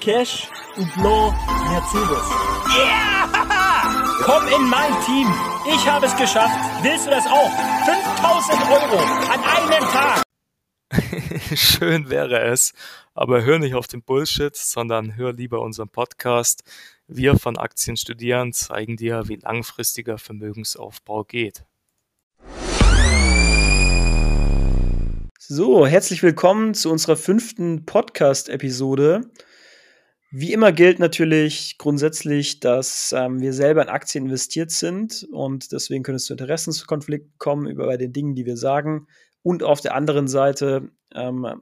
Cash und Blanc Mercedes. Yeah! Komm in mein Team. Ich habe es geschafft. Willst du das auch? 5000 Euro an einem Tag. Schön wäre es, aber hör nicht auf den Bullshit, sondern hör lieber unseren Podcast. Wir von Aktien studieren zeigen dir, wie langfristiger Vermögensaufbau geht. So, herzlich willkommen zu unserer fünften Podcast-Episode. Wie immer gilt natürlich grundsätzlich, dass ähm, wir selber in Aktien investiert sind und deswegen können es zu Interessenskonflikten kommen über bei den Dingen, die wir sagen. Und auf der anderen Seite ähm,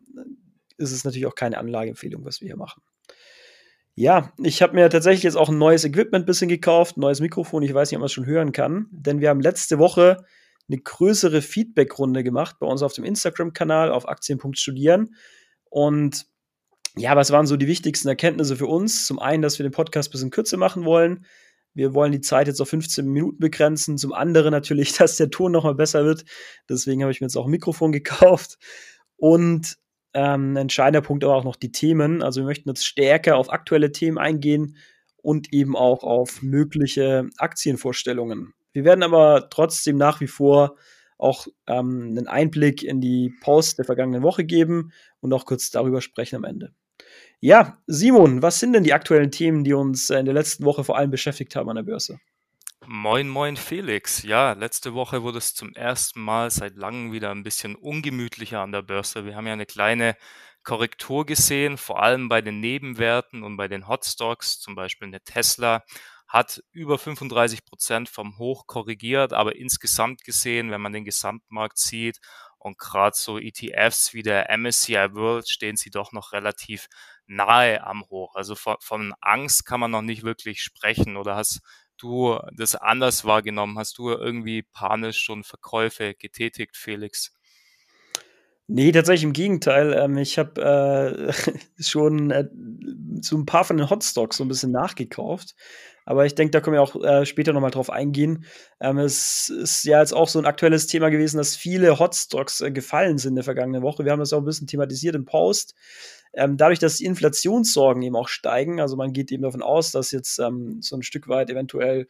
ist es natürlich auch keine Anlageempfehlung, was wir hier machen. Ja, ich habe mir tatsächlich jetzt auch ein neues Equipment ein bisschen gekauft, ein neues Mikrofon. Ich weiß nicht, ob man es schon hören kann, denn wir haben letzte Woche eine größere Feedback-Runde gemacht bei uns auf dem Instagram-Kanal auf Aktien.studieren. Und ja, was waren so die wichtigsten Erkenntnisse für uns? Zum einen, dass wir den Podcast ein bisschen kürzer machen wollen. Wir wollen die Zeit jetzt auf 15 Minuten begrenzen. Zum anderen natürlich, dass der Ton nochmal besser wird. Deswegen habe ich mir jetzt auch ein Mikrofon gekauft. Und ähm, ein entscheidender Punkt aber auch noch die Themen. Also wir möchten jetzt stärker auf aktuelle Themen eingehen und eben auch auf mögliche Aktienvorstellungen. Wir werden aber trotzdem nach wie vor auch ähm, einen Einblick in die Post der vergangenen Woche geben und auch kurz darüber sprechen am Ende. Ja, Simon, was sind denn die aktuellen Themen, die uns in der letzten Woche vor allem beschäftigt haben an der Börse? Moin, moin, Felix. Ja, letzte Woche wurde es zum ersten Mal seit langem wieder ein bisschen ungemütlicher an der Börse. Wir haben ja eine kleine Korrektur gesehen, vor allem bei den Nebenwerten und bei den Hotstocks, zum Beispiel eine Tesla hat über 35 Prozent vom Hoch korrigiert, aber insgesamt gesehen, wenn man den Gesamtmarkt sieht und gerade so ETFs wie der MSCI World stehen sie doch noch relativ nahe am Hoch. Also von, von Angst kann man noch nicht wirklich sprechen. Oder hast du das anders wahrgenommen? Hast du irgendwie panisch schon Verkäufe getätigt, Felix? Nee, tatsächlich im Gegenteil. Ähm, ich habe äh, schon äh, so ein paar von den Hotstocks so ein bisschen nachgekauft. Aber ich denke, da können wir auch äh, später nochmal drauf eingehen. Ähm, es ist ja jetzt auch so ein aktuelles Thema gewesen, dass viele Hotstocks äh, gefallen sind in der vergangenen Woche. Wir haben das auch ein bisschen thematisiert im Post. Ähm, dadurch, dass die Inflationssorgen eben auch steigen, also man geht eben davon aus, dass jetzt ähm, so ein Stück weit eventuell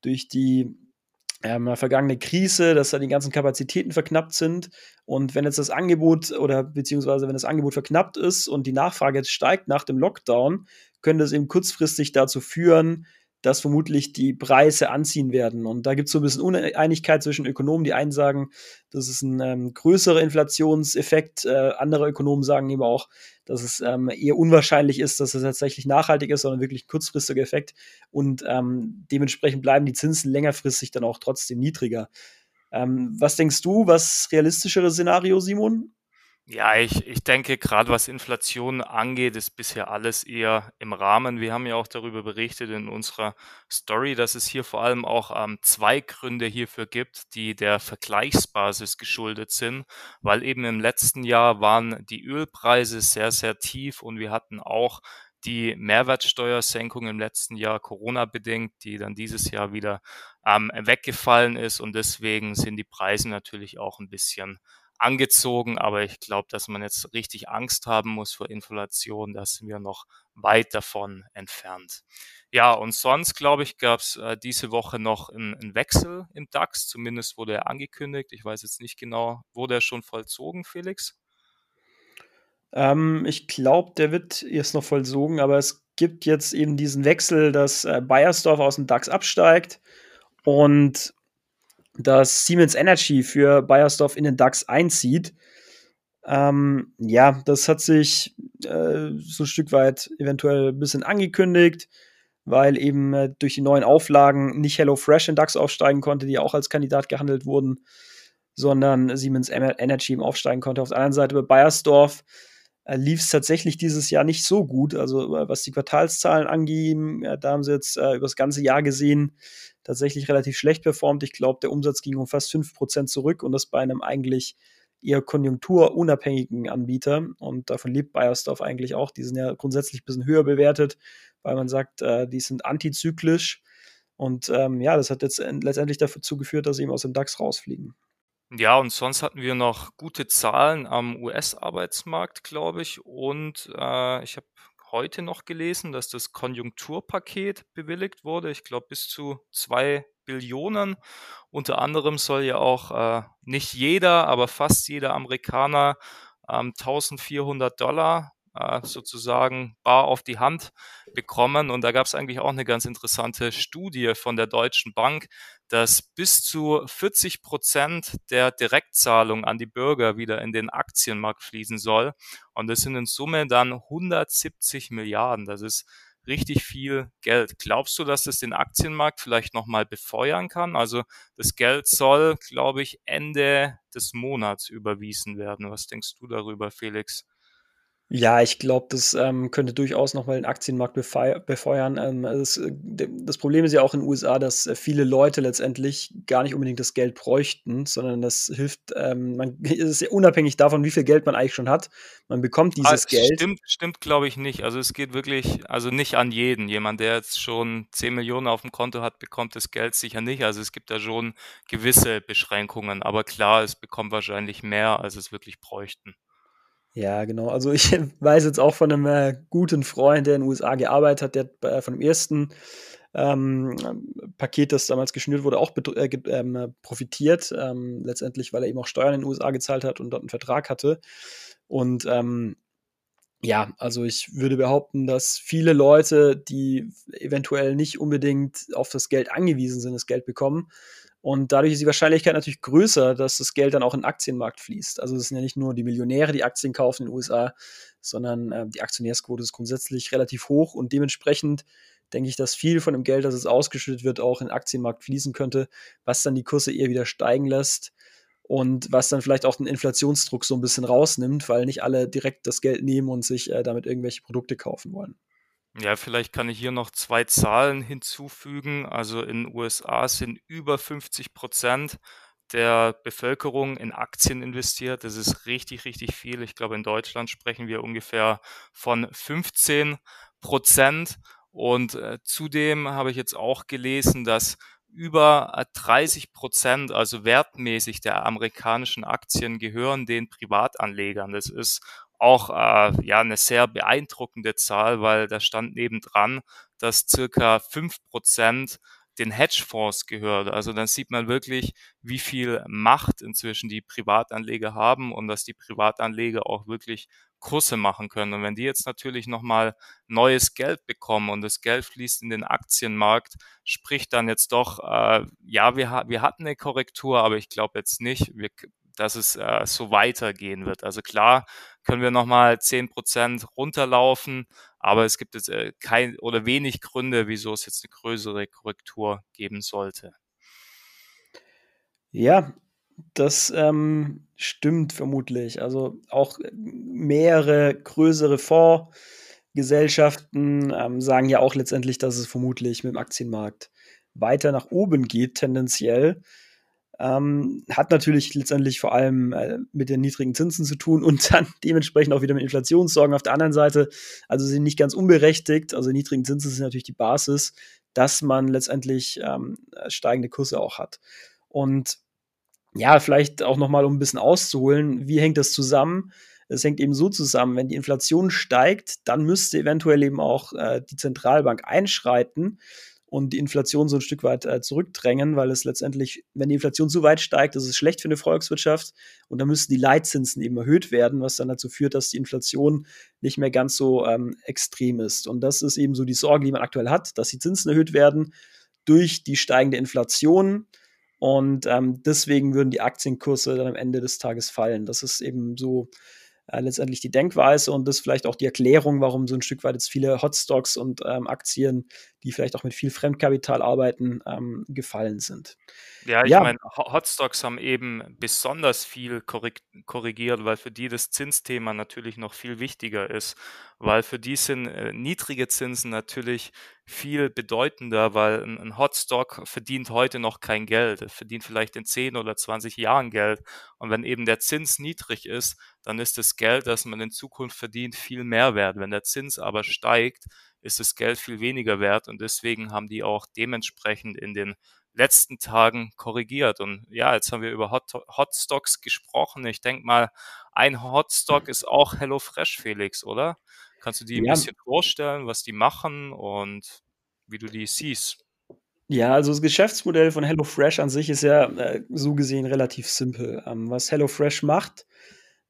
durch die ähm, vergangene Krise, dass da die ganzen Kapazitäten verknappt sind. Und wenn jetzt das Angebot oder beziehungsweise wenn das Angebot verknappt ist und die Nachfrage jetzt steigt nach dem Lockdown, könnte es eben kurzfristig dazu führen, dass vermutlich die Preise anziehen werden. Und da gibt es so ein bisschen Uneinigkeit zwischen Ökonomen. Die einen sagen, das ist ein ähm, größerer Inflationseffekt. Äh, andere Ökonomen sagen eben auch, dass es ähm, eher unwahrscheinlich ist, dass es tatsächlich nachhaltig ist, sondern wirklich ein kurzfristiger Effekt. Und ähm, dementsprechend bleiben die Zinsen längerfristig dann auch trotzdem niedriger. Ähm, was denkst du, was realistischere Szenario, Simon? Ja, ich, ich denke, gerade was Inflation angeht, ist bisher alles eher im Rahmen. Wir haben ja auch darüber berichtet in unserer Story, dass es hier vor allem auch ähm, zwei Gründe hierfür gibt, die der Vergleichsbasis geschuldet sind, weil eben im letzten Jahr waren die Ölpreise sehr, sehr tief und wir hatten auch die Mehrwertsteuersenkung im letzten Jahr Corona-bedingt, die dann dieses Jahr wieder ähm, weggefallen ist und deswegen sind die Preise natürlich auch ein bisschen angezogen, aber ich glaube, dass man jetzt richtig Angst haben muss vor Inflation, da sind wir noch weit davon entfernt. Ja, und sonst, glaube ich, gab es äh, diese Woche noch einen Wechsel im DAX, zumindest wurde er angekündigt. Ich weiß jetzt nicht genau, wurde er schon vollzogen, Felix? Ähm, ich glaube, der wird jetzt noch vollzogen, aber es gibt jetzt eben diesen Wechsel, dass äh, Bayersdorf aus dem DAX absteigt und dass Siemens Energy für Bayersdorf in den DAX einzieht. Ähm, ja, das hat sich äh, so ein Stück weit eventuell ein bisschen angekündigt, weil eben äh, durch die neuen Auflagen nicht HelloFresh in DAX aufsteigen konnte, die auch als Kandidat gehandelt wurden, sondern Siemens Energy eben aufsteigen konnte. Auf der anderen Seite bei Bayersdorf lief es tatsächlich dieses Jahr nicht so gut. Also äh, was die Quartalszahlen angehen, da haben sie jetzt äh, über das ganze Jahr gesehen, tatsächlich relativ schlecht performt. Ich glaube, der Umsatz ging um fast 5% zurück und das bei einem eigentlich eher konjunkturunabhängigen Anbieter. Und davon lebt Bayersdorf eigentlich auch. Die sind ja grundsätzlich ein bisschen höher bewertet, weil man sagt, äh, die sind antizyklisch. Und ähm, ja, das hat jetzt letztendlich dazu geführt, dass sie eben aus dem DAX rausfliegen. Ja, und sonst hatten wir noch gute Zahlen am US-Arbeitsmarkt, glaube ich. Und äh, ich habe heute noch gelesen, dass das Konjunkturpaket bewilligt wurde. Ich glaube, bis zu zwei Billionen. Unter anderem soll ja auch äh, nicht jeder, aber fast jeder Amerikaner ähm, 1400 Dollar sozusagen bar auf die Hand bekommen. Und da gab es eigentlich auch eine ganz interessante Studie von der Deutschen Bank, dass bis zu 40 Prozent der Direktzahlung an die Bürger wieder in den Aktienmarkt fließen soll. Und das sind in Summe dann 170 Milliarden. Das ist richtig viel Geld. Glaubst du, dass das den Aktienmarkt vielleicht nochmal befeuern kann? Also das Geld soll, glaube ich, Ende des Monats überwiesen werden. Was denkst du darüber, Felix? Ja, ich glaube, das ähm, könnte durchaus noch mal den Aktienmarkt befeuern. Ähm, das, äh, das Problem ist ja auch in den USA, dass äh, viele Leute letztendlich gar nicht unbedingt das Geld bräuchten, sondern das hilft, ähm, man es ist ja unabhängig davon, wie viel Geld man eigentlich schon hat. Man bekommt dieses Ah, Geld. stimmt, stimmt, glaube ich nicht. Also es geht wirklich, also nicht an jeden. Jemand, der jetzt schon 10 Millionen auf dem Konto hat, bekommt das Geld sicher nicht. Also es gibt da schon gewisse Beschränkungen. Aber klar, es bekommt wahrscheinlich mehr, als es wirklich bräuchten. Ja, genau. Also ich weiß jetzt auch von einem äh, guten Freund, der in den USA gearbeitet hat, der bei, von dem ersten ähm, Paket, das damals geschnürt wurde, auch äh, ähm, profitiert. Ähm, letztendlich, weil er eben auch Steuern in den USA gezahlt hat und dort einen Vertrag hatte. Und ähm, ja, also ich würde behaupten, dass viele Leute, die eventuell nicht unbedingt auf das Geld angewiesen sind, das Geld bekommen, und dadurch ist die Wahrscheinlichkeit natürlich größer, dass das Geld dann auch in den Aktienmarkt fließt. Also es sind ja nicht nur die Millionäre, die Aktien kaufen in den USA, sondern äh, die Aktionärsquote ist grundsätzlich relativ hoch und dementsprechend denke ich, dass viel von dem Geld, das es ausgeschüttet wird, auch in den Aktienmarkt fließen könnte, was dann die Kurse eher wieder steigen lässt und was dann vielleicht auch den Inflationsdruck so ein bisschen rausnimmt, weil nicht alle direkt das Geld nehmen und sich äh, damit irgendwelche Produkte kaufen wollen. Ja, vielleicht kann ich hier noch zwei Zahlen hinzufügen. Also in den USA sind über 50 Prozent der Bevölkerung in Aktien investiert. Das ist richtig, richtig viel. Ich glaube, in Deutschland sprechen wir ungefähr von 15 Prozent. Und äh, zudem habe ich jetzt auch gelesen, dass über 30 Prozent, also wertmäßig der amerikanischen Aktien gehören den Privatanlegern. Das ist auch äh, ja eine sehr beeindruckende Zahl, weil da stand nebendran, dass circa fünf Prozent den Hedgefonds gehört. Also dann sieht man wirklich, wie viel Macht inzwischen die Privatanleger haben und dass die Privatanleger auch wirklich Kurse machen können. Und wenn die jetzt natürlich nochmal neues Geld bekommen und das Geld fließt in den Aktienmarkt, spricht dann jetzt doch, äh, ja, wir, wir hatten eine Korrektur, aber ich glaube jetzt nicht, wir, dass es äh, so weitergehen wird. Also klar können wir nochmal zehn Prozent runterlaufen, aber es gibt jetzt äh, kein oder wenig Gründe, wieso es jetzt eine größere Korrektur geben sollte. Ja, das ähm, stimmt vermutlich. Also auch mehrere größere Fondsgesellschaften ähm, sagen ja auch letztendlich, dass es vermutlich mit dem Aktienmarkt weiter nach oben geht, tendenziell. Ähm, hat natürlich letztendlich vor allem äh, mit den niedrigen Zinsen zu tun und dann dementsprechend auch wieder mit Inflationssorgen auf der anderen Seite. Also sind nicht ganz unberechtigt. Also niedrigen Zinsen sind natürlich die Basis, dass man letztendlich ähm, steigende Kurse auch hat. Und ja, vielleicht auch nochmal, um ein bisschen auszuholen, wie hängt das zusammen? Es hängt eben so zusammen, wenn die Inflation steigt, dann müsste eventuell eben auch äh, die Zentralbank einschreiten und die Inflation so ein Stück weit äh, zurückdrängen, weil es letztendlich, wenn die Inflation zu weit steigt, ist es schlecht für eine Volkswirtschaft und dann müssen die Leitzinsen eben erhöht werden, was dann dazu führt, dass die Inflation nicht mehr ganz so ähm, extrem ist. Und das ist eben so die Sorge, die man aktuell hat, dass die Zinsen erhöht werden durch die steigende Inflation. Und ähm, deswegen würden die Aktienkurse dann am Ende des Tages fallen. Das ist eben so äh, letztendlich die Denkweise und das vielleicht auch die Erklärung, warum so ein Stück weit jetzt viele Hotstocks und ähm, Aktien, die vielleicht auch mit viel Fremdkapital arbeiten, ähm, gefallen sind. Ja, ich ja. meine, Hotstocks haben eben besonders viel korrigiert, weil für die das Zinsthema natürlich noch viel wichtiger ist, weil für die sind äh, niedrige Zinsen natürlich viel bedeutender, weil ein, ein Hotstock verdient heute noch kein Geld, er verdient vielleicht in 10 oder 20 Jahren Geld und wenn eben der Zins niedrig ist, dann ist das Geld, das man in Zukunft verdient, viel mehr wert. Wenn der Zins aber steigt, ist das Geld viel weniger wert und deswegen haben die auch dementsprechend in den letzten Tagen korrigiert. Und ja, jetzt haben wir über Hot Hotstocks gesprochen. Ich denke mal, ein Hotstock ist auch HelloFresh, Felix, oder? Kannst du die ein Ja. bisschen vorstellen, was die machen und wie du die siehst? Ja, also das Geschäftsmodell von HelloFresh an sich ist ja, äh, so gesehen relativ simpel. Ähm, was HelloFresh macht,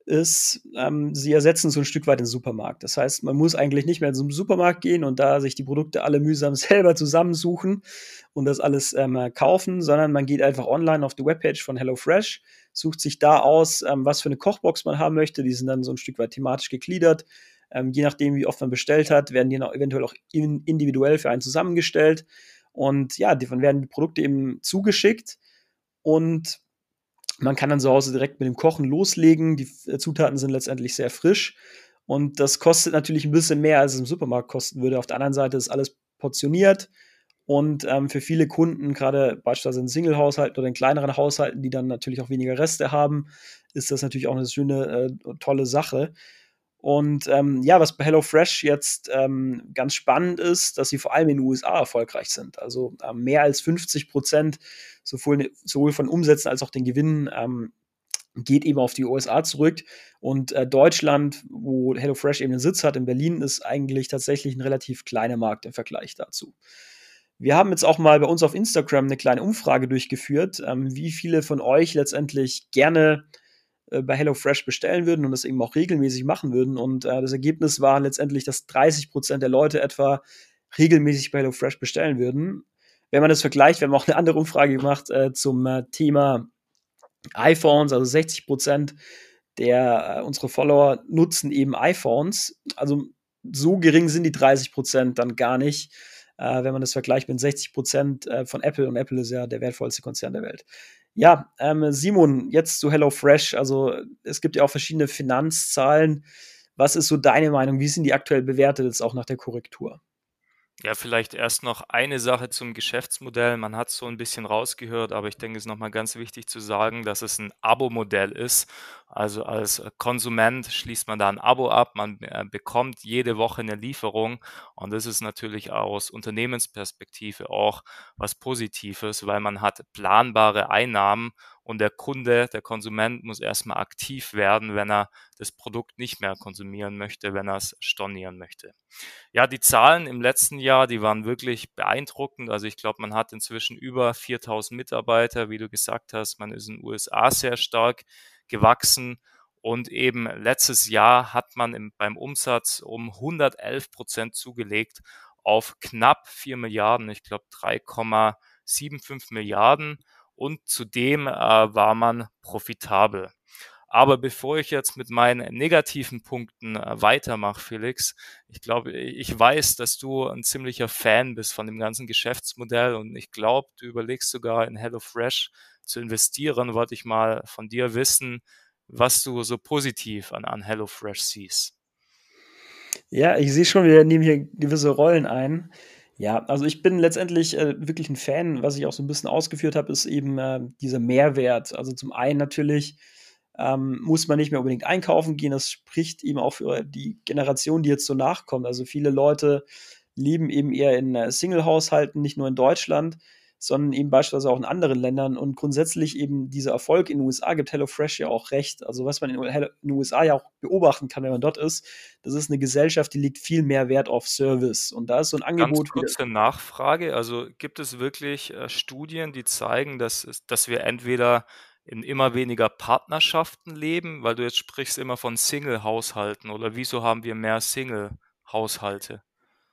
ist, ähm, sie ersetzen so ein Stück weit den Supermarkt. Das heißt, man muss eigentlich nicht mehr zum Supermarkt gehen und da sich die Produkte alle mühsam selber zusammensuchen und das alles, ähm, äh, kaufen, sondern man geht einfach online auf die Webpage von HelloFresh, sucht sich da aus, ähm, was für eine Kochbox man haben möchte. Die sind dann so ein Stück weit thematisch gegliedert. Ähm, je nachdem, wie oft man bestellt hat, werden die dann eventuell auch in individuell für einen zusammengestellt. Und ja, davon werden die Produkte eben zugeschickt und man kann dann zu Hause direkt mit dem Kochen loslegen. Die äh, Zutaten sind letztendlich sehr frisch und das kostet natürlich ein bisschen mehr, als es im Supermarkt kosten würde. Auf der anderen Seite ist alles portioniert und ähm, für viele Kunden, gerade beispielsweise in Single-Haushalten oder in kleineren Haushalten, die dann natürlich auch weniger Reste haben, ist das natürlich auch eine schöne, äh, tolle Sache. Und ähm, ja, was bei HelloFresh jetzt ähm, ganz spannend ist, dass sie vor allem in den USA erfolgreich sind. Also ähm, mehr als 50 Prozent sowohl, sowohl von Umsätzen als auch den Gewinnen ähm, geht eben auf die USA zurück. Und äh, Deutschland, wo HelloFresh eben den Sitz hat, in Berlin, ist eigentlich tatsächlich ein relativ kleiner Markt im Vergleich dazu. Wir haben jetzt auch mal bei uns auf Instagram eine kleine Umfrage durchgeführt, ähm, wie viele von euch letztendlich gerne äh, bei HelloFresh bestellen würden und das eben auch regelmäßig machen würden. Und äh, das Ergebnis war letztendlich, dass 30 Prozent der Leute etwa regelmäßig bei HelloFresh bestellen würden. Wenn man das vergleicht, wir haben auch eine andere Umfrage gemacht äh, zum äh, Thema iPhones, also 60 Prozent der äh, unsere Follower nutzen eben iPhones. Also so gering sind die 30 Prozent dann gar nicht, äh, wenn man das vergleicht mit 60 Prozent äh, von Apple und Apple ist ja der wertvollste Konzern der Welt. Ja, ähm, Simon, jetzt zu HelloFresh. Also es gibt ja auch verschiedene Finanzzahlen. Was ist so deine Meinung? Wie sind die aktuell bewertet, jetzt auch nach der Korrektur? Ja, vielleicht erst noch eine Sache zum Geschäftsmodell. Man hat so ein bisschen rausgehört, aber ich denke, es ist nochmal ganz wichtig zu sagen, dass es ein Abo-Modell ist. Also als Konsument schließt man da ein Abo ab, man äh, bekommt jede Woche eine Lieferung und das ist natürlich aus Unternehmensperspektive auch was Positives, weil man hat planbare Einnahmen und der Kunde, der Konsument muss erstmal aktiv werden, wenn er das Produkt nicht mehr konsumieren möchte, wenn er es stornieren möchte. Ja, die Zahlen im letzten Jahr, die waren wirklich beeindruckend. Also ich glaube, man hat inzwischen über 4000 Mitarbeiter, wie du gesagt hast. Man ist in den USA sehr stark gewachsen. Und eben letztes Jahr hat man im, beim Umsatz um 111 Prozent zugelegt auf knapp 4 Milliarden, ich glaube 3,75 Milliarden. Und zudem äh, war man profitabel. Aber bevor ich jetzt mit meinen negativen Punkten äh, weitermache, Felix, ich glaube, ich weiß, dass du ein ziemlicher Fan bist von dem ganzen Geschäftsmodell und ich glaube, du überlegst sogar in HelloFresh zu investieren. Wollte ich mal von dir wissen, was du so positiv an, an HelloFresh siehst. Ja, ich sehe schon, wir nehmen hier gewisse Rollen ein. Ja, also ich bin letztendlich äh, wirklich ein Fan, was ich auch so ein bisschen ausgeführt habe, ist eben äh, dieser Mehrwert. Also zum einen natürlich ähm, muss man nicht mehr unbedingt einkaufen gehen. Das spricht eben auch für die Generation, die jetzt so nachkommt. Also viele Leute leben eben eher in äh, Single-Haushalten, nicht nur in Deutschland, sondern eben beispielsweise auch in anderen Ländern. Und grundsätzlich eben dieser Erfolg in den USA gibt HelloFresh ja auch recht. Also was man in den USA ja auch beobachten kann, wenn man dort ist, das ist eine Gesellschaft, die legt viel mehr Wert auf Service. Und da ist so ein Angebot. Ganz kurze Nachfrage. Also gibt es wirklich äh, Studien, die zeigen, dass, dass wir entweder in immer weniger Partnerschaften leben, weil du jetzt sprichst immer von Single-Haushalten oder wieso haben wir mehr Single-Haushalte?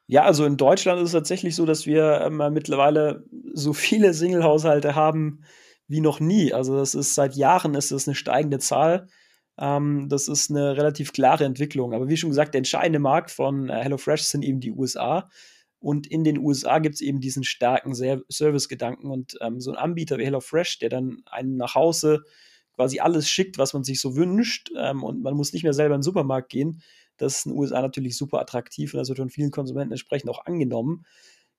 Ja, also in Deutschland ist es tatsächlich so, dass wir ähm, mittlerweile so viele Single-Haushalte haben wie noch nie. Also das ist seit Jahren ist das eine steigende Zahl. Ähm, das ist eine relativ klare Entwicklung. Aber wie schon gesagt, der entscheidende Markt von äh, HelloFresh sind eben die USA. Und in den USA gibt es eben diesen starken Service-Gedanken. Und ähm, so ein Anbieter wie HelloFresh, der dann einen nach Hause quasi alles schickt, was man sich so wünscht, ähm, und man muss nicht mehr selber in den Supermarkt gehen, das ist in den USA natürlich super attraktiv und das wird von vielen Konsumenten entsprechend auch angenommen.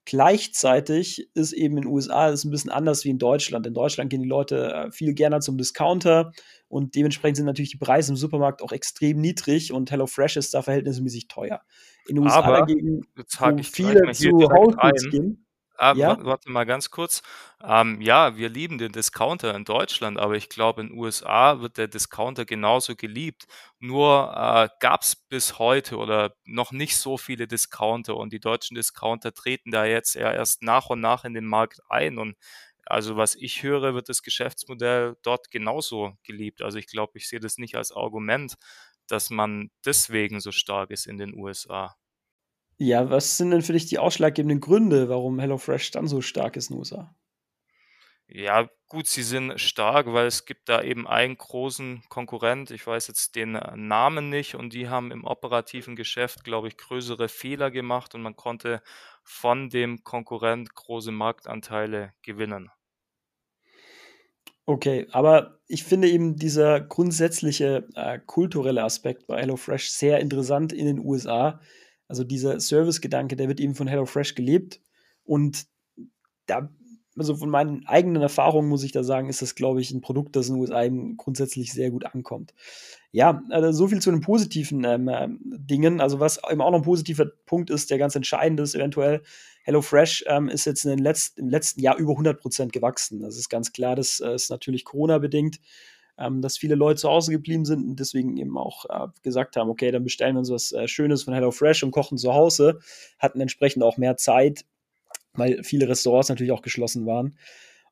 Gleichzeitig ist eben in den USA ist ein bisschen anders wie in Deutschland. In Deutschland gehen die Leute äh, viel gerne zum Discounter und dementsprechend sind natürlich die Preise im Supermarkt auch extrem niedrig und HelloFresh ist da verhältnismäßig teuer. In den USA Aber, dagegen, wo viele zu Whole Foods gehen. Ah, Ja? wa warte mal ganz kurz. Ähm, ja, wir lieben den Discounter in Deutschland, aber ich glaube, in USA wird der Discounter genauso geliebt. Nur, äh, gab's bis heute oder noch nicht so viele Discounter und die deutschen Discounter treten da jetzt ja erst nach und nach in den Markt ein und also, was ich höre, wird das Geschäftsmodell dort genauso geliebt. Also, ich glaube, ich sehe das nicht als Argument, dass man deswegen so stark ist in den USA. Ja, was sind denn für dich die ausschlaggebenden Gründe, warum HelloFresh dann so stark ist in den USA? Ja, gut, sie sind stark, weil es gibt da eben einen großen Konkurrent. Ich weiß jetzt den, äh, Namen nicht und die haben im operativen Geschäft, glaube ich, größere Fehler gemacht und man konnte von dem Konkurrent große Marktanteile gewinnen. Okay, aber ich finde eben dieser grundsätzliche, äh, kulturelle Aspekt bei HelloFresh sehr interessant in den USA. Also, dieser Servicegedanke, der wird eben von HelloFresh gelebt und da also, von meinen eigenen Erfahrungen muss ich da sagen, ist das, glaube ich, 'n Produkt, das in den USA grundsätzlich sehr gut ankommt. Ja, also, so viel zu den positiven, ähm, ähm, Dingen. Also, was eben auch noch 'n positiver Punkt ist, der ganz entscheidend ist eventuell, HelloFresh, ähm, ist jetzt in den letz im letzten Jahr über 100% gewachsen. Das ist ganz klar, das, äh, ist natürlich Corona-bedingt, ähm, dass viele Leute zu Hause geblieben sind und deswegen eben auch, äh, gesagt haben: „Okay, dann bestellen wir uns was, äh, Schönes von HelloFresh und kochen zu Hause.“ Hatten entsprechend auch mehr Zeit, weil viele Restaurants natürlich auch geschlossen waren.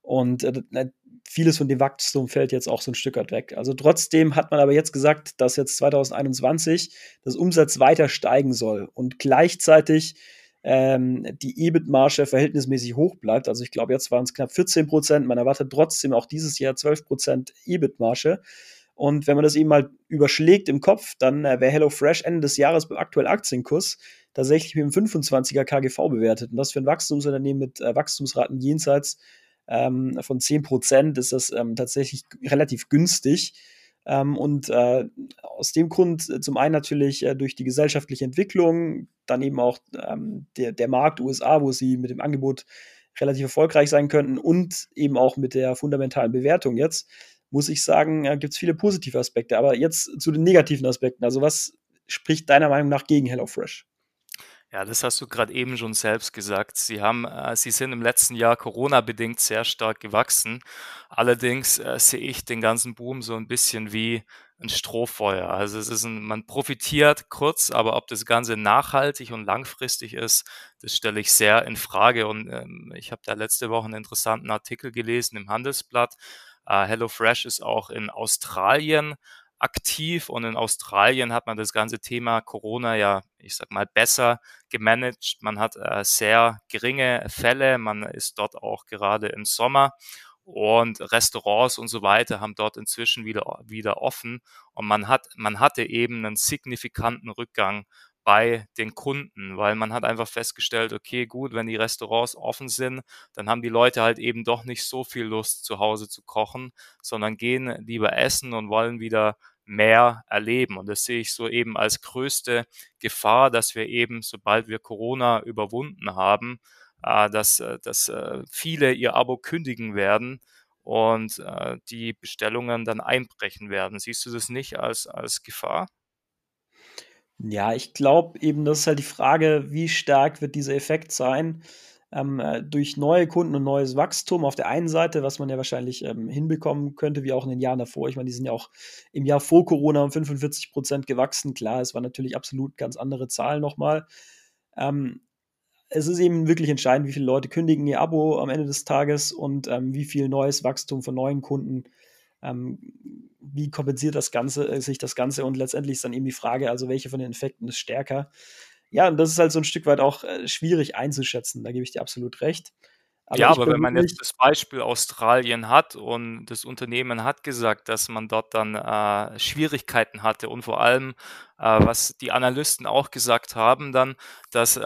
Und, äh, ne, vieles von dem Wachstum fällt jetzt auch so 'n Stück weit weg. Also, trotzdem hat man aber jetzt gesagt, dass jetzt 2021 das Umsatz weiter steigen soll und gleichzeitig, ähm, die EBIT-Marge verhältnismäßig hoch bleibt. Also, ich glaube, jetzt waren's knapp 14% Man erwartet trotzdem auch dieses Jahr 12% EBIT-Marge. Und wenn man das eben mal überschlägt im Kopf, dann, äh, wäre HelloFresh Ende des Jahres beim aktuellen Aktienkurs tatsächlich mit 'm 25er KGV bewertet. Und das für 'n Wachstumsunternehmen mit, äh, Wachstumsraten jenseits, ähm, von 10% ist das, ähm, tatsächlich relativ günstig. Ähm, und, äh, aus dem Grund äh, zum einen natürlich, äh, durch die gesellschaftliche Entwicklung, dann eben auch, ähm, der der Markt USA, wo sie mit dem Angebot relativ erfolgreich sein könnten und eben auch mit der fundamentalen Bewertung jetzt, muss ich sagen, äh, gibt's viele positive Aspekte. Aber jetzt zu den negativen Aspekten. Also, was spricht deiner Meinung nach gegen HelloFresh? Ja, das hast du gerade eben schon selbst gesagt. Sie haben äh, sie sind im letzten Jahr Corona-bedingt sehr stark gewachsen. Allerdings, äh, sehe ich den ganzen Boom so ein bisschen wie ein Strohfeuer. Also, es ist 'n man profitiert kurz, aber ob das Ganze nachhaltig und langfristig ist, das stelle ich sehr in Frage. Und, ähm, ich habe da letzte Woche einen interessanten Artikel gelesen im Handelsblatt. Äh, HelloFresh ist auch in Australien aktiv und in Australien hat man das ganze Thema Corona ja, ich sage mal, besser gemanagt. Man hat, äh, sehr geringe Fälle. Man ist dort auch gerade im Sommer und Restaurants und so weiter haben dort inzwischen wieder wieder offen und man hat man hatte eben 'nen signifikanten Rückgang bei den Kunden, weil man hat einfach festgestellt: Okay, gut, wenn die Restaurants offen sind, dann haben die Leute halt eben doch nicht so viel Lust, zu Hause zu kochen, sondern gehen lieber essen und wollen wieder mehr erleben. Und das sehe ich so eben als größte Gefahr, dass wir eben, sobald wir Corona überwunden haben, äh, dass äh, dass, äh, viele ihr Abo kündigen werden und, die Bestellungen dann einbrechen werden. Siehst du das nicht als als Gefahr? Ja, ich glaube eben, das ist halt die Frage, wie stark wird dieser Effekt sein, ähm, äh, durch neue Kunden und neues Wachstum auf der einen Seite, was man ja wahrscheinlich, ähm, hinbekommen könnte, wie auch in den Jahren davor. Ich meine, die sind ja auch im Jahr vor Corona um 45% gewachsen. Klar, es waren natürlich absolut ganz andere Zahlen noch mal. Ähm, es ist eben wirklich entscheidend, wie viele Leute kündigen ihr Abo am Ende des Tages und, ähm, wie viel neues Wachstum von neuen Kunden ähm, wie kompensiert das Ganze äh, sich das Ganze? Und letztendlich ist dann eben die Frage, also welche von den Effekten ist stärker? Ja, und das ist halt so 'n Stück weit auch, äh, schwierig einzuschätzen, da gebe ich dir absolut recht. Aber Ja, ich aber wenn man jetzt das Beispiel Australien hat und das Unternehmen hat gesagt, dass man dort dann, äh, Schwierigkeiten hatte und vor allem, äh, was die Analysten auch gesagt haben dann, dass, äh,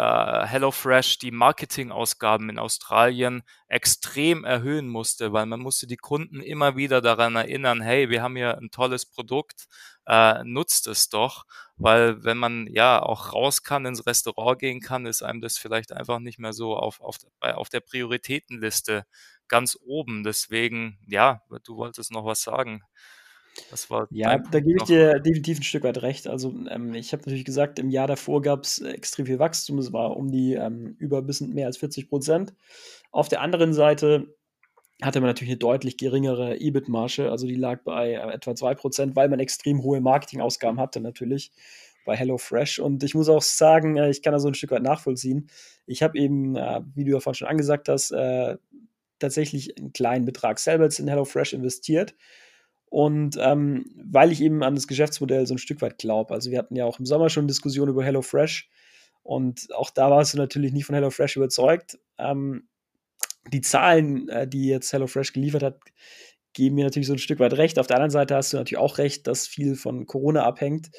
HelloFresh die Marketingausgaben in Australien extrem erhöhen musste, weil man musste die Kunden immer wieder daran erinnern: „Hey, wir haben hier 'n tolles Produkt, äh, nutzt es doch.“ Weil wenn man, ja, auch raus kann, ins Restaurant gehen kann, ist einem das vielleicht einfach nicht mehr so auf auf auf der Prioritätenliste ganz oben. Deswegen, ja, du wolltest noch was sagen. Was war Ja, da gebe ich dir definitiv ein Stück weit recht. Also, ähm, ich habe natürlich gesagt, im Jahr davor gab es extrem viel Wachstum. Es war um die ähm, über ein bisschen mehr als 40% Auf der anderen Seite hatte man natürlich eine deutlich geringere EBIT-Marge, also die lag bei äh, etwa 2%, weil man extrem hohe Marketingausgaben hatte natürlich bei HelloFresh. Und ich muss auch sagen, äh, ich kann da so ein Stück weit nachvollziehen. Ich habe eben, äh, wie du ja vorhin schon angesagt hast, tatsächlich einen kleinen Betrag selber in HelloFresh investiert. Und ähm, weil ich eben an das Geschäftsmodell so ein Stück weit glaube. Also wir hatten ja auch im Sommer schon Diskussionen über HelloFresh und auch da warst du natürlich nicht von HelloFresh überzeugt. Ähm, die Zahlen, äh, die jetzt HelloFresh geliefert hat, geben mir natürlich so ein Stück weit recht. Auf der anderen Seite hast du natürlich auch recht, dass viel von Corona abhängt.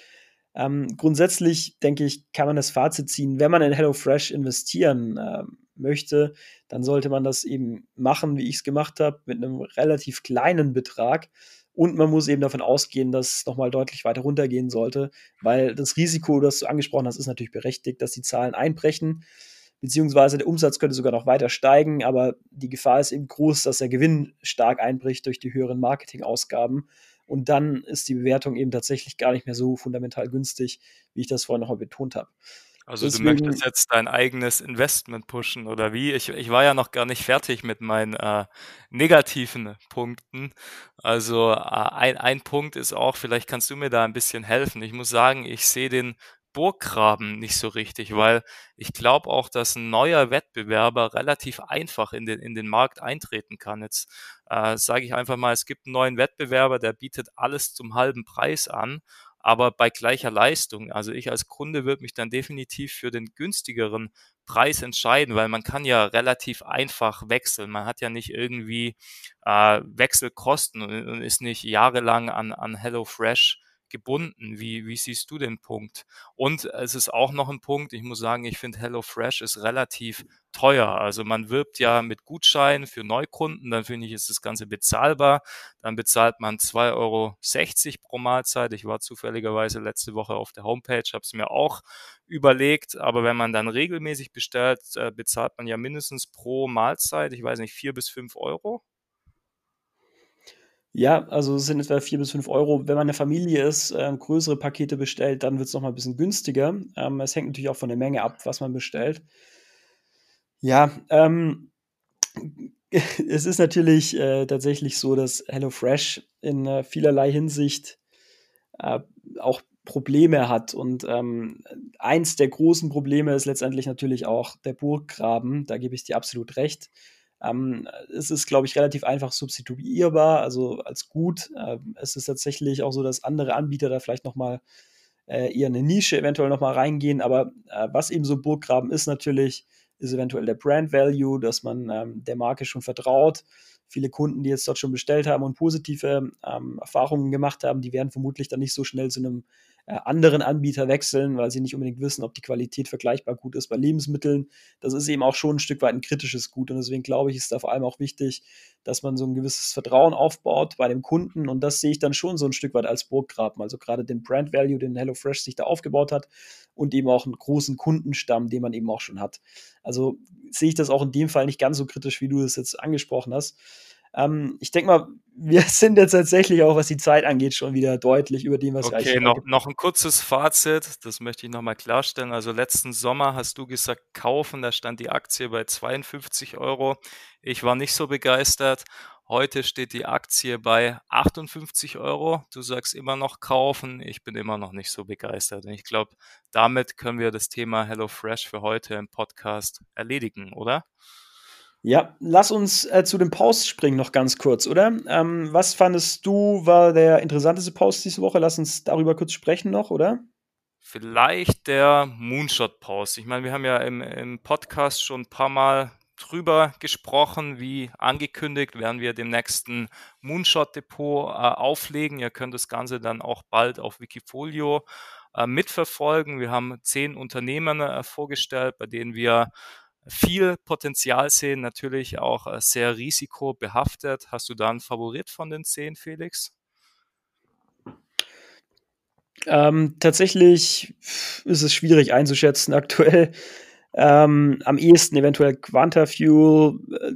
Ähm, grundsätzlich denke ich, kann man das Fazit ziehen, wenn man in HelloFresh investieren äh, möchte, dann sollte man das eben machen, wie ich es gemacht habe, mit einem relativ kleinen Betrag. Und man muss eben davon ausgehen, dass es nochmal deutlich weiter runtergehen sollte, weil das Risiko, das du angesprochen hast, ist natürlich berechtigt, dass die Zahlen einbrechen beziehungsweise der Umsatz könnte sogar noch weiter steigen, aber die Gefahr ist eben groß, dass der Gewinn stark einbricht durch die höheren Marketingausgaben. Und dann ist die Bewertung eben tatsächlich gar nicht mehr so fundamental günstig, wie ich das vorhin noch mal betont habe. Also Deswegen, du möchtest jetzt dein eigenes Investment pushen oder wie? Ich, ich war ja noch gar nicht fertig mit meinen äh, negativen Punkten. Also äh, ein, ein Punkt ist auch, vielleicht kannst du mir da ein bisschen helfen. Ich muss sagen, ich sehe den Burggraben nicht so richtig, weil ich glaube auch, dass ein neuer Wettbewerber relativ einfach in den, in den Markt eintreten kann. Jetzt äh, sage ich einfach mal, es gibt einen neuen Wettbewerber, der bietet alles zum halben Preis an, aber bei gleicher Leistung. Also ich als Kunde würde mich dann definitiv für den günstigeren Preis entscheiden, weil man kann ja relativ einfach wechseln. Man hat ja nicht irgendwie äh, Wechselkosten und, ist nicht jahrelang an, an HelloFresh gebunden. Wie, wie siehst du den Punkt? Und es ist auch noch ein Punkt, ich muss sagen, ich finde HelloFresh ist relativ teuer. Also man wirbt ja mit Gutscheinen für Neukunden, dann finde ich, ist das Ganze bezahlbar. Dann bezahlt man 2,60 Euro pro Mahlzeit. Ich war zufälligerweise letzte Woche auf der Homepage, habe es mir auch überlegt, aber wenn man dann regelmäßig bestellt, äh, bezahlt man ja mindestens pro Mahlzeit, ich weiß nicht, vier bis fünf Euro. Ja, also es sind etwa 4 bis 5 Euro. Wenn man eine Familie ist, ähm, größere Pakete bestellt, dann wird es nochmal ein bisschen günstiger. Ähm, es hängt natürlich auch von der Menge ab, was man bestellt. Ja, ähm, es ist natürlich äh, tatsächlich so, dass HelloFresh in äh, vielerlei Hinsicht äh, auch Probleme hat. Und ähm, eins der großen Probleme ist letztendlich natürlich auch der Burggraben. Da gebe ich dir absolut recht. Ähm, es ist, glaube ich, relativ einfach substituierbar, also als gut. Ähm, es ist tatsächlich auch so, dass andere Anbieter da vielleicht nochmal äh, eher eine Nische eventuell nochmal reingehen. Aber äh, was eben so Burggraben ist natürlich, ist eventuell der Brand Value, dass man ähm, der Marke schon vertraut. Viele Kunden, die jetzt dort schon bestellt haben und positive ähm, Erfahrungen gemacht haben, die werden vermutlich dann nicht so schnell zu einem anderen Anbieter wechseln, weil sie nicht unbedingt wissen, ob die Qualität vergleichbar gut ist bei Lebensmitteln. Das ist eben auch schon ein Stück weit ein kritisches Gut und deswegen glaube ich, ist da vor allem auch wichtig, dass man so ein gewisses Vertrauen aufbaut bei dem Kunden und das sehe ich dann schon so ein Stück weit als Burggraben. Also gerade den Brand Value, den HelloFresh sich da aufgebaut hat und eben auch einen großen Kundenstamm, den man eben auch schon hat. Also sehe ich das auch in dem Fall nicht ganz so kritisch, wie du es jetzt angesprochen hast. Ähm, ich denke mal, wir sind jetzt tatsächlich auch, was die Zeit angeht, schon wieder deutlich über dem, was okay, wir Okay, noch, noch ein kurzes Fazit, das möchte ich nochmal klarstellen. Also letzten Sommer hast du gesagt, kaufen, da stand die Aktie bei 52 Euro. Ich war nicht so begeistert. Heute steht die Aktie bei 58 Euro. Du sagst immer noch kaufen. Ich bin immer noch nicht so begeistert. Und ich glaube, damit können wir das Thema HelloFresh für heute im Podcast erledigen, oder? Ja, lass uns äh, zu dem Post springen noch ganz kurz, oder? Ähm, was fandest du war der interessanteste Post diese Woche? Lass uns darüber kurz sprechen noch, oder? Vielleicht der Moonshot-Post. Ich meine, wir haben ja im, im Podcast schon ein paar Mal drüber gesprochen, wie angekündigt, werden wir dem nächsten Moonshot-Depot äh, auflegen. Ihr könnt das Ganze dann auch bald auf Wikifolio äh, mitverfolgen. Wir haben zehn Unternehmen äh, vorgestellt, bei denen wir viel Potenzial sehen, natürlich auch äh, sehr risikobehaftet. Hast du da einen Favorit von den zehn, Felix? Ähm, tatsächlich ist es schwierig einzuschätzen aktuell. Ähm, am ehesten eventuell Quantafuel äh,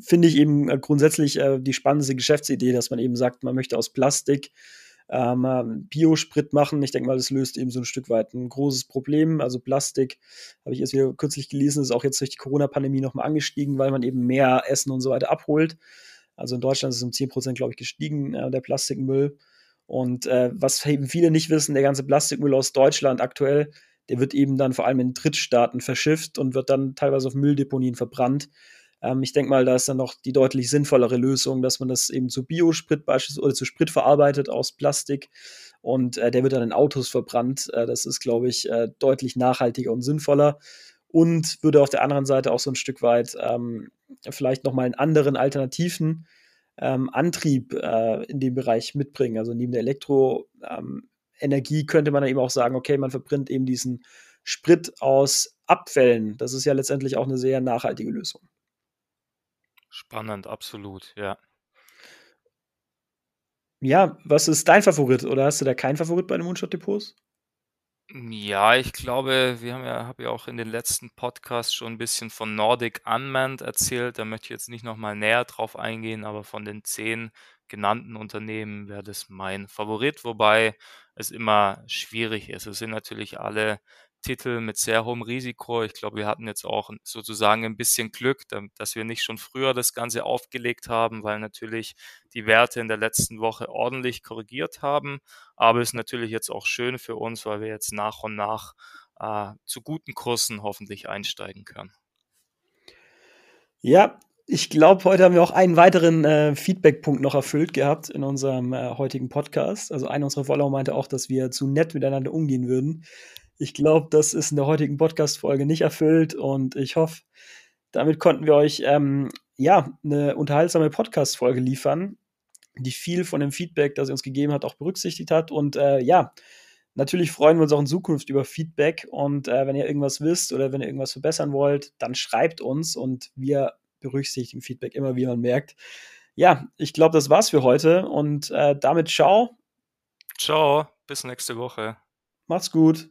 finde ich eben grundsätzlich äh, die spannendste Geschäftsidee, dass man eben sagt, man möchte aus Plastik ähm, Biosprit machen. Ich denke mal, das löst eben so ein Stück weit ein großes Problem. Also Plastik, habe ich erst wieder kürzlich gelesen, ist auch jetzt durch die Corona-Pandemie nochmal angestiegen, weil man eben mehr Essen und so weiter abholt. Also in Deutschland ist es um 10 Prozent, glaube ich, gestiegen, äh, der Plastikmüll. Und äh, was eben viele nicht wissen, der ganze Plastikmüll aus Deutschland aktuell, der wird eben dann vor allem in Drittstaaten verschifft und wird dann teilweise auf Mülldeponien verbrannt. Ähm, ich denke mal, da ist dann noch die deutlich sinnvollere Lösung, dass man das eben zu Biosprit beispielsweise oder zu Sprit verarbeitet aus Plastik und äh, der wird dann in Autos verbrannt. Äh, das ist, glaube ich, äh, deutlich nachhaltiger und sinnvoller und würde auf der anderen Seite auch so ein Stück weit ähm, vielleicht nochmal einen anderen alternativen ähm, Antrieb äh, in dem Bereich mitbringen. Also neben der Elektroenergie ähm, könnte man dann eben auch sagen, okay, man verbrennt eben diesen Sprit aus Abfällen. Das ist ja letztendlich auch eine sehr nachhaltige Lösung. Spannend, absolut, ja. Ja, was ist dein Favorit oder hast du da keinen Favorit bei den Moonshot-Depots? Ja, ich glaube, wir haben ja habe ja auch in den letzten Podcasts schon ein bisschen von Nordic Unmanned erzählt. Da möchte ich jetzt nicht noch mal näher drauf eingehen, aber von den zehn genannten Unternehmen wäre das mein Favorit, wobei es immer schwierig ist. Es sind natürlich alle Titel mit sehr hohem Risiko. Ich glaube, wir hatten jetzt auch sozusagen ein bisschen Glück, dass wir nicht schon früher das Ganze aufgelegt haben, weil natürlich die Werte in der letzten Woche ordentlich korrigiert haben. Aber es ist natürlich jetzt auch schön für uns, weil wir jetzt nach und nach äh, zu guten Kursen hoffentlich einsteigen können. Ja, ich glaube, heute haben wir auch einen weiteren äh, Feedback-Punkt noch erfüllt gehabt in unserem äh, heutigen Podcast. Also einer unserer Follower meinte auch, dass wir zu nett miteinander umgehen würden. Ich glaube, das ist in der heutigen Podcast-Folge nicht erfüllt und ich hoffe, damit konnten wir euch ähm, ja eine unterhaltsame Podcast-Folge liefern, die viel von dem Feedback, das ihr uns gegeben habt, auch berücksichtigt hat. Und äh, ja, natürlich freuen wir uns auch in Zukunft über Feedback. Und äh, wenn ihr irgendwas wisst oder wenn ihr irgendwas verbessern wollt, dann schreibt uns und wir berücksichtigen Feedback immer, wie man merkt. Ja, ich glaube, das war's für heute und äh, damit ciao. Ciao, bis nächste Woche. Macht's gut.